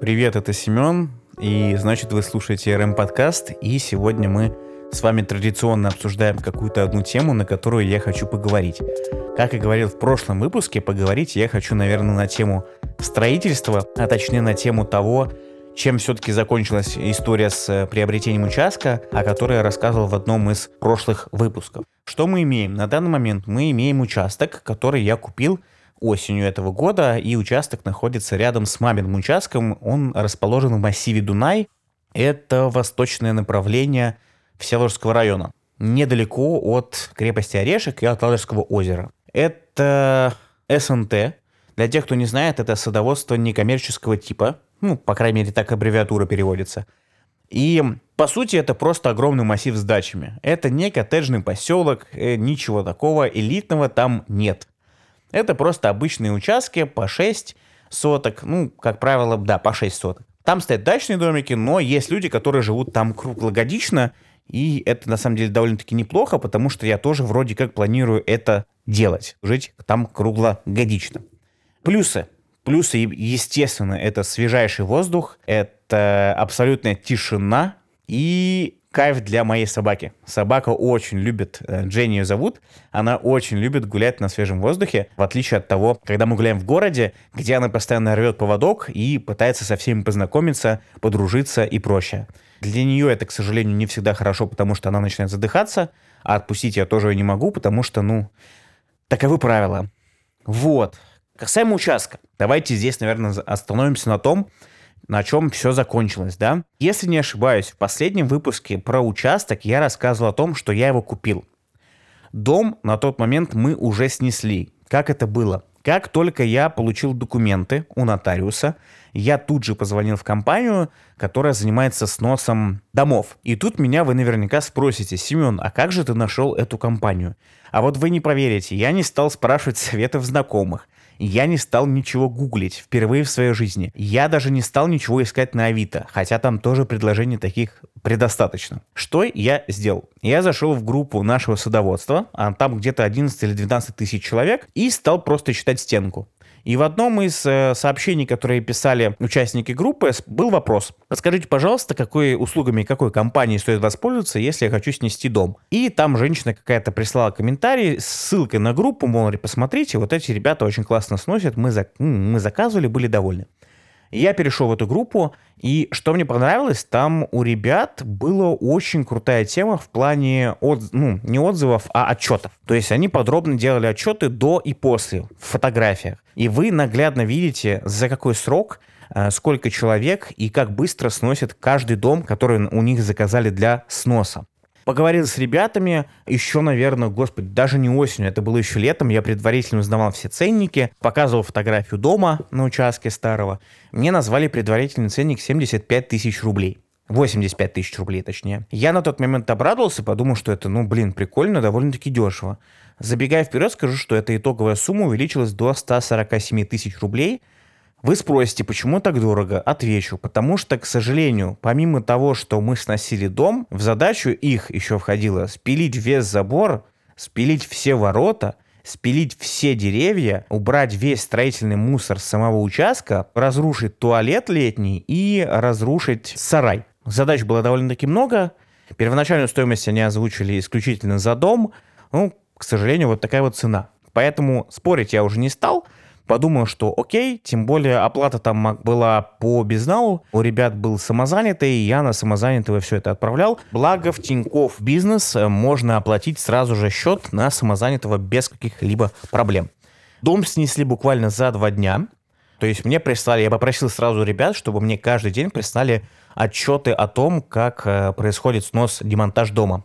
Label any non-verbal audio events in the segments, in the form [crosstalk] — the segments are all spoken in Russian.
Привет, это Семен, и значит вы слушаете РМ подкаст, и сегодня мы с вами традиционно обсуждаем какую-то одну тему, на которую я хочу поговорить. Как и говорил в прошлом выпуске, поговорить я хочу, наверное, на тему строительства, а точнее на тему того, чем все-таки закончилась история с э, приобретением участка, о которой я рассказывал в одном из прошлых выпусков. Что мы имеем? На данный момент мы имеем участок, который я купил осенью этого года, и участок находится рядом с маминым участком. Он расположен в массиве Дунай. Это восточное направление Всеволожского района, недалеко от крепости Орешек и от Ладожского озера. Это СНТ. Для тех, кто не знает, это садоводство некоммерческого типа. Ну, по крайней мере, так аббревиатура переводится. И, по сути, это просто огромный массив с дачами. Это не коттеджный поселок, э, ничего такого элитного там нет. Это просто обычные участки по 6 соток, ну, как правило, да, по 6 соток. Там стоят дачные домики, но есть люди, которые живут там круглогодично, и это на самом деле довольно-таки неплохо, потому что я тоже вроде как планирую это делать, жить там круглогодично. Плюсы. Плюсы, естественно, это свежайший воздух, это абсолютная тишина и кайф для моей собаки. Собака очень любит, э, Дженни ее зовут, она очень любит гулять на свежем воздухе, в отличие от того, когда мы гуляем в городе, где она постоянно рвет поводок и пытается со всеми познакомиться, подружиться и прочее. Для нее это, к сожалению, не всегда хорошо, потому что она начинает задыхаться, а отпустить я тоже не могу, потому что, ну, таковы правила. Вот. Касаемо участка. Давайте здесь, наверное, остановимся на том, на чем все закончилось, да? Если не ошибаюсь, в последнем выпуске про участок я рассказывал о том, что я его купил. Дом на тот момент мы уже снесли. Как это было? Как только я получил документы у нотариуса, я тут же позвонил в компанию, которая занимается сносом домов. И тут меня вы наверняка спросите, Семен, а как же ты нашел эту компанию? А вот вы не поверите, я не стал спрашивать советов знакомых. Я не стал ничего гуглить впервые в своей жизни. Я даже не стал ничего искать на Авито, хотя там тоже предложений таких предостаточно. Что я сделал? Я зашел в группу нашего садоводства, а там где-то 11 или 12 тысяч человек, и стал просто читать стенку. И в одном из э, сообщений, которые писали участники группы, был вопрос. Подскажите, пожалуйста, какой услугами какой компании стоит воспользоваться, если я хочу снести дом? И там женщина какая-то прислала комментарий с ссылкой на группу, мол, посмотрите, вот эти ребята очень классно сносят, мы, за... мы заказывали, были довольны. Я перешел в эту группу, и что мне понравилось, там у ребят была очень крутая тема в плане, от, ну, не отзывов, а отчетов. То есть они подробно делали отчеты до и после в фотографиях. И вы наглядно видите, за какой срок э, сколько человек и как быстро сносят каждый дом, который у них заказали для сноса. Поговорил с ребятами еще, наверное, господи, даже не осенью, это было еще летом. Я предварительно узнавал все ценники, показывал фотографию дома на участке старого. Мне назвали предварительный ценник 75 тысяч рублей. 85 тысяч рублей, точнее. Я на тот момент обрадовался, подумал, что это, ну, блин, прикольно, довольно-таки дешево. Забегая вперед, скажу, что эта итоговая сумма увеличилась до 147 тысяч рублей – вы спросите, почему так дорого? Отвечу, потому что, к сожалению, помимо того, что мы сносили дом, в задачу их еще входило спилить весь забор, спилить все ворота, спилить все деревья, убрать весь строительный мусор с самого участка, разрушить туалет летний и разрушить сарай. Задач было довольно-таки много. Первоначальную стоимость они озвучили исключительно за дом. Ну, к сожалению, вот такая вот цена. Поэтому спорить я уже не стал – подумал, что окей, тем более оплата там была по безналу, у ребят был самозанятый, я на самозанятого все это отправлял. Благо в Тинькофф бизнес э, можно оплатить сразу же счет на самозанятого без каких-либо проблем. Дом снесли буквально за два дня. То есть мне прислали, я попросил сразу ребят, чтобы мне каждый день прислали отчеты о том, как э, происходит снос, демонтаж дома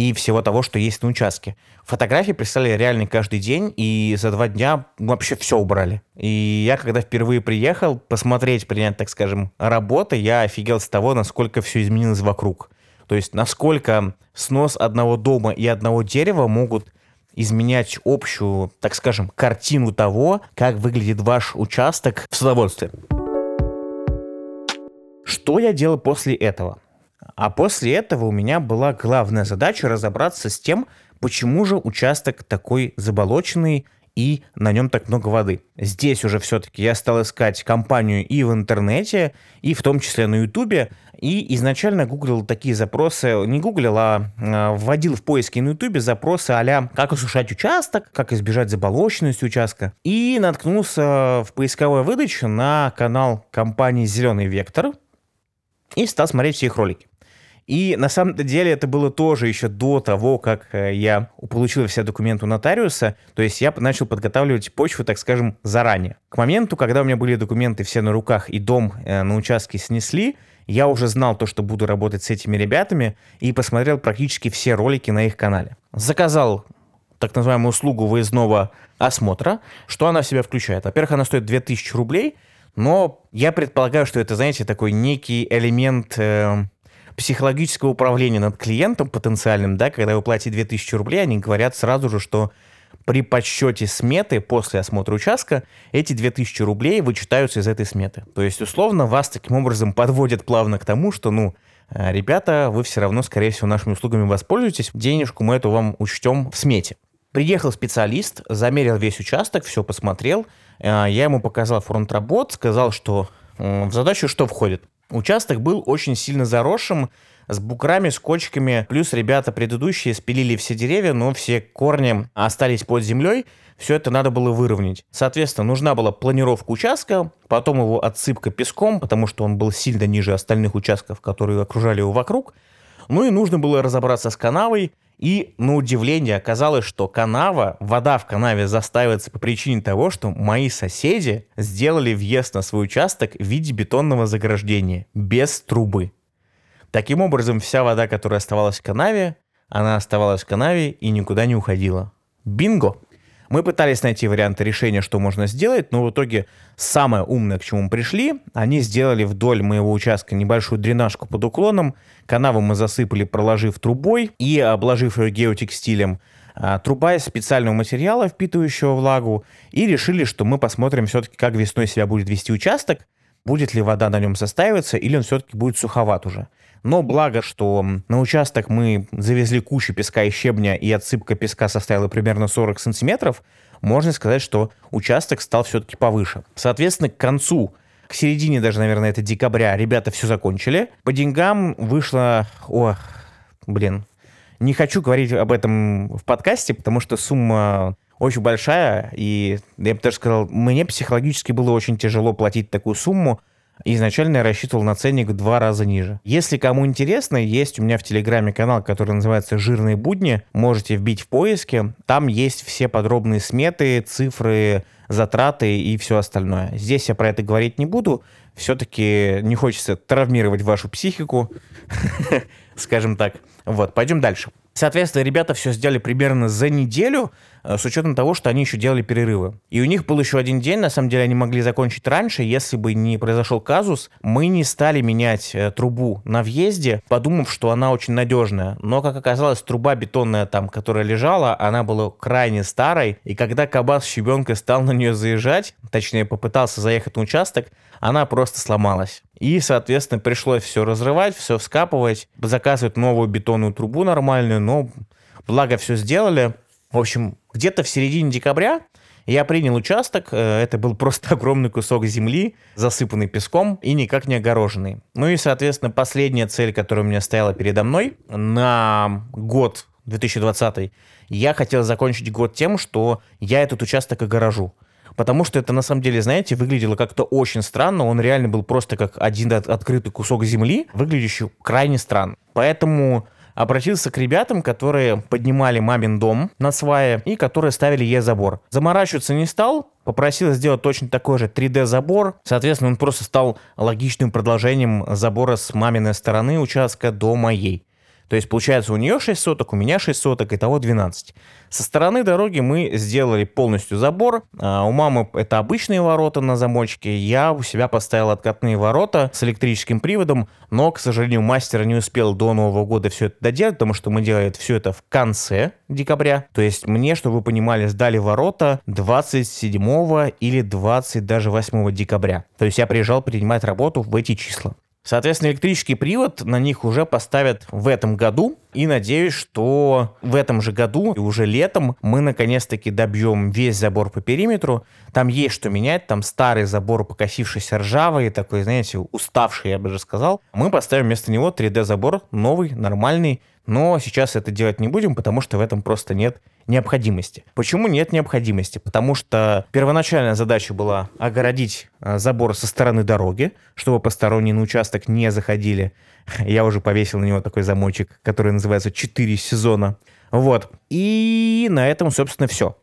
и всего того, что есть на участке. Фотографии прислали реально каждый день, и за два дня вообще все убрали. И я, когда впервые приехал посмотреть, принять, так скажем, работы, я офигел с того, насколько все изменилось вокруг. То есть, насколько снос одного дома и одного дерева могут изменять общую, так скажем, картину того, как выглядит ваш участок в садоводстве. Что я делал после этого? А после этого у меня была главная задача разобраться с тем, почему же участок такой заболоченный и на нем так много воды. Здесь уже все-таки я стал искать компанию и в интернете, и в том числе на ютубе, и изначально гуглил такие запросы, не гуглил, а э, вводил в поиски на ютубе запросы а «как осушать участок», «как избежать заболоченности участка». И наткнулся в поисковой выдаче на канал компании «Зеленый вектор», и стал смотреть все их ролики. И на самом деле это было тоже еще до того, как э, я получил все документы у нотариуса. То есть я начал подготавливать почву, так скажем, заранее. К моменту, когда у меня были документы все на руках и дом э, на участке снесли, я уже знал то, что буду работать с этими ребятами и посмотрел практически все ролики на их канале. Заказал так называемую услугу выездного осмотра. Что она в себя включает? Во-первых, она стоит 2000 рублей, но я предполагаю, что это, знаете, такой некий элемент э, психологического управления над клиентом потенциальным, да, когда вы платите 2000 рублей, они говорят сразу же, что при подсчете сметы после осмотра участка эти 2000 рублей вычитаются из этой сметы. То есть, условно, вас таким образом подводят плавно к тому, что, ну, э, ребята, вы все равно, скорее всего, нашими услугами воспользуетесь, денежку мы эту вам учтем в смете. Приехал специалист, замерил весь участок, все посмотрел. Э, я ему показал фронт работ, сказал, что в задачу что входит. Участок был очень сильно заросшим, с букрами, с кочками. Плюс ребята предыдущие спилили все деревья, но все корни остались под землей. Все это надо было выровнять. Соответственно, нужна была планировка участка, потом его отсыпка песком, потому что он был сильно ниже остальных участков, которые окружали его вокруг. Ну и нужно было разобраться с канавой. И, на удивление, оказалось, что канава, вода в канаве застаивается по причине того, что мои соседи сделали въезд на свой участок в виде бетонного заграждения, без трубы. Таким образом, вся вода, которая оставалась в канаве, она оставалась в канаве и никуда не уходила. Бинго! Мы пытались найти варианты решения, что можно сделать, но в итоге самое умное, к чему мы пришли, они сделали вдоль моего участка небольшую дренажку под уклоном, канаву мы засыпали, проложив трубой и обложив ее геотекстилем, а, труба из специального материала, впитывающего влагу, и решили, что мы посмотрим все-таки, как весной себя будет вести участок, будет ли вода на нем застаиваться, или он все-таки будет суховат уже. Но благо, что на участок мы завезли кучу песка и щебня, и отсыпка песка составила примерно 40 сантиметров, можно сказать, что участок стал все-таки повыше. Соответственно, к концу к середине даже, наверное, это декабря ребята все закончили. По деньгам вышло... О, блин. Не хочу говорить об этом в подкасте, потому что сумма очень большая, и я бы даже сказал, мне психологически было очень тяжело платить такую сумму, Изначально я рассчитывал на ценник в два раза ниже. Если кому интересно, есть у меня в Телеграме канал, который называется «Жирные будни». Можете вбить в поиске. Там есть все подробные сметы, цифры, затраты и все остальное. Здесь я про это говорить не буду. Все-таки не хочется травмировать вашу психику, [laughs] скажем так. Вот, пойдем дальше. Соответственно, ребята все сделали примерно за неделю, с учетом того, что они еще делали перерывы. И у них был еще один день, на самом деле они могли закончить раньше, если бы не произошел казус. Мы не стали менять э, трубу на въезде, подумав, что она очень надежная. Но, как оказалось, труба бетонная там, которая лежала, она была крайне старой. И когда Кабас щебенкой стал на нее заезжать, точнее попытался заехать на участок, она просто сломалась. И, соответственно, пришлось все разрывать, все вскапывать, заказывать новую бетонную трубу нормальную, но благо все сделали. В общем, где-то в середине декабря я принял участок, э, это был просто [laughs] огромный кусок земли, засыпанный песком и никак не огороженный. Ну и, соответственно, последняя цель, которая у меня стояла передо мной на год 2020, я хотел закончить год тем, что я этот участок огорожу потому что это на самом деле, знаете, выглядело как-то очень странно. Он реально был просто как один открытый кусок земли, выглядящий крайне странно. Поэтому обратился к ребятам, которые поднимали мамин дом на свае и которые ставили Е-забор. Заморачиваться не стал, попросил сделать точно такой же 3D-забор. Соответственно, он просто стал логичным продолжением забора с маминой стороны участка до моей. То есть, получается, у нее 6 соток, у меня 6 соток, итого 12. Со стороны дороги мы сделали полностью забор. А у мамы это обычные ворота на замочке. Я у себя поставил откатные ворота с электрическим приводом, но, к сожалению, мастер не успел до Нового года все это доделать, потому что мы делали все это в конце декабря. То есть мне, чтобы вы понимали, сдали ворота 27 или 20 даже 8 декабря. То есть я приезжал принимать работу в эти числа. Соответственно, электрический привод на них уже поставят в этом году. И надеюсь, что в этом же году, и уже летом, мы наконец-таки добьем весь забор по периметру. Там есть что менять, там старый забор, покосившийся ржавый, такой, знаете, уставший, я бы же сказал. Мы поставим вместо него 3D-забор, новый, нормальный, но сейчас это делать не будем, потому что в этом просто нет необходимости. Почему нет необходимости? Потому что первоначальная задача была огородить э, забор со стороны дороги, чтобы посторонние на участок не заходили. [laughs] Я уже повесил на него такой замочек, который называется «4 сезона». Вот. И на этом, собственно, все.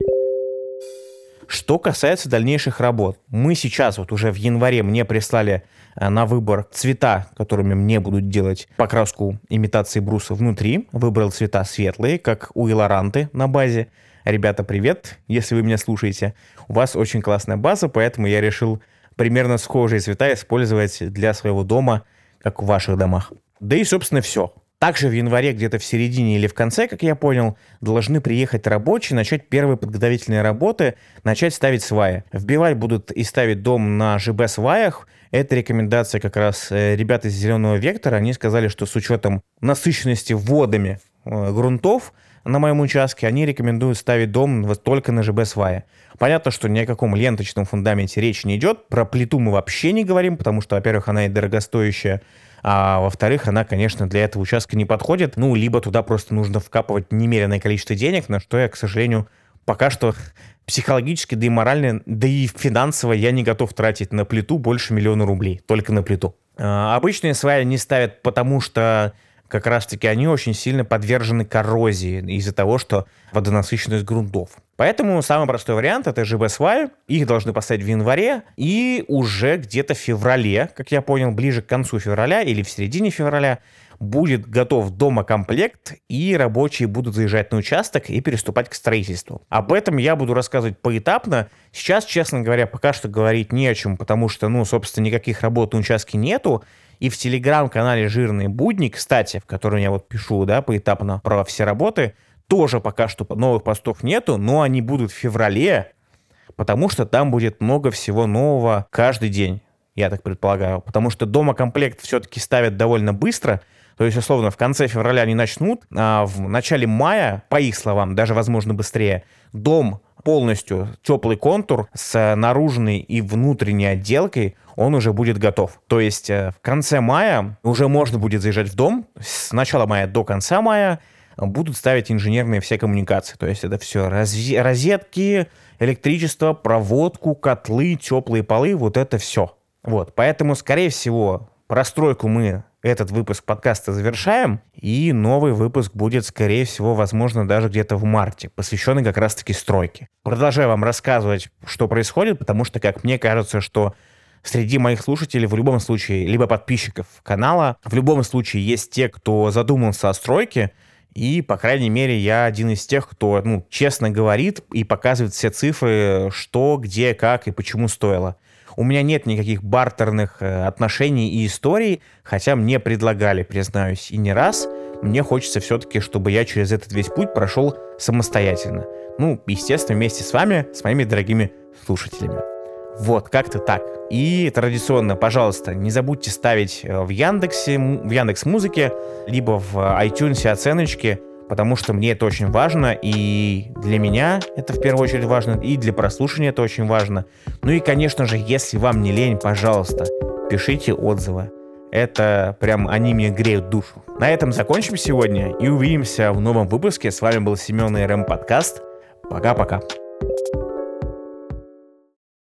Что касается дальнейших работ, мы сейчас вот уже в январе мне прислали э, на выбор цвета, которыми мне будут делать покраску имитации бруса внутри. Выбрал цвета светлые, как у Илоранты на базе. Ребята, привет, если вы меня слушаете. У вас очень классная база, поэтому я решил примерно схожие цвета использовать для своего дома, как в ваших домах. Да и, собственно, все. Также в январе, где-то в середине или в конце, как я понял, должны приехать рабочие, начать первые подготовительные работы, начать ставить сваи. Вбивать будут и ставить дом на ЖБ-сваях. Это рекомендация как раз э, ребят из «Зеленого вектора». Они сказали, что с учетом насыщенности водами э, грунтов на моем участке, они рекомендуют ставить дом только на ЖБ-свае. Понятно, что ни о каком ленточном фундаменте речи не идет. Про плиту мы вообще не говорим, потому что, во-первых, она и дорогостоящая, а во-вторых, она, конечно, для этого участка не подходит. Ну, либо туда просто нужно вкапывать немеренное количество денег, на что я, к сожалению, пока что психологически, да и морально, да и финансово я не готов тратить на плиту больше миллиона рублей. Только на плиту. А, обычные сваи не ставят, потому что как раз-таки они очень сильно подвержены коррозии из-за того, что водонасыщенность грунтов. Поэтому самый простой вариант это ЖБ-сваи. Их должны поставить в январе и уже где-то в феврале, как я понял, ближе к концу февраля или в середине февраля будет готов домокомплект, и рабочие будут заезжать на участок и переступать к строительству. Об этом я буду рассказывать поэтапно. Сейчас, честно говоря, пока что говорить не о чем, потому что, ну, собственно, никаких работ на участке нету. И в телеграм-канале «Жирные будни», кстати, в котором я вот пишу, да, поэтапно про все работы, тоже пока что новых постов нету, но они будут в феврале, потому что там будет много всего нового каждый день, я так предполагаю. Потому что дома комплект все-таки ставят довольно быстро, то есть, условно, в конце февраля они начнут, а в начале мая, по их словам, даже, возможно, быстрее, дом полностью теплый контур с наружной и внутренней отделкой, он уже будет готов. То есть э, в конце мая уже можно будет заезжать в дом, с начала мая до конца мая будут ставить инженерные все коммуникации. То есть это все розетки, электричество, проводку, котлы, теплые полы, вот это все. Вот, поэтому, скорее всего, простройку мы этот выпуск подкаста завершаем, и новый выпуск будет, скорее всего, возможно, даже где-то в марте, посвященный как раз-таки стройке. Продолжаю вам рассказывать, что происходит, потому что, как мне кажется, что среди моих слушателей в любом случае, либо подписчиков канала, в любом случае есть те, кто задумался о стройке, и, по крайней мере, я один из тех, кто, ну, честно говорит и показывает все цифры, что, где, как и почему стоило. У меня нет никаких бартерных э, отношений и историй, хотя мне предлагали, признаюсь, и не раз. Мне хочется все-таки, чтобы я через этот весь путь прошел самостоятельно. Ну, естественно, вместе с вами, с моими дорогими слушателями. Вот, как-то так. И традиционно, пожалуйста, не забудьте ставить э, в Яндексе, в Яндекс Музыке, либо в iTunes оценочки потому что мне это очень важно, и для меня это в первую очередь важно, и для прослушивания это очень важно. Ну и, конечно же, если вам не лень, пожалуйста, пишите отзывы. Это прям они мне греют душу. На этом закончим сегодня и увидимся в новом выпуске. С вами был Семен и РМ Подкаст. Пока-пока.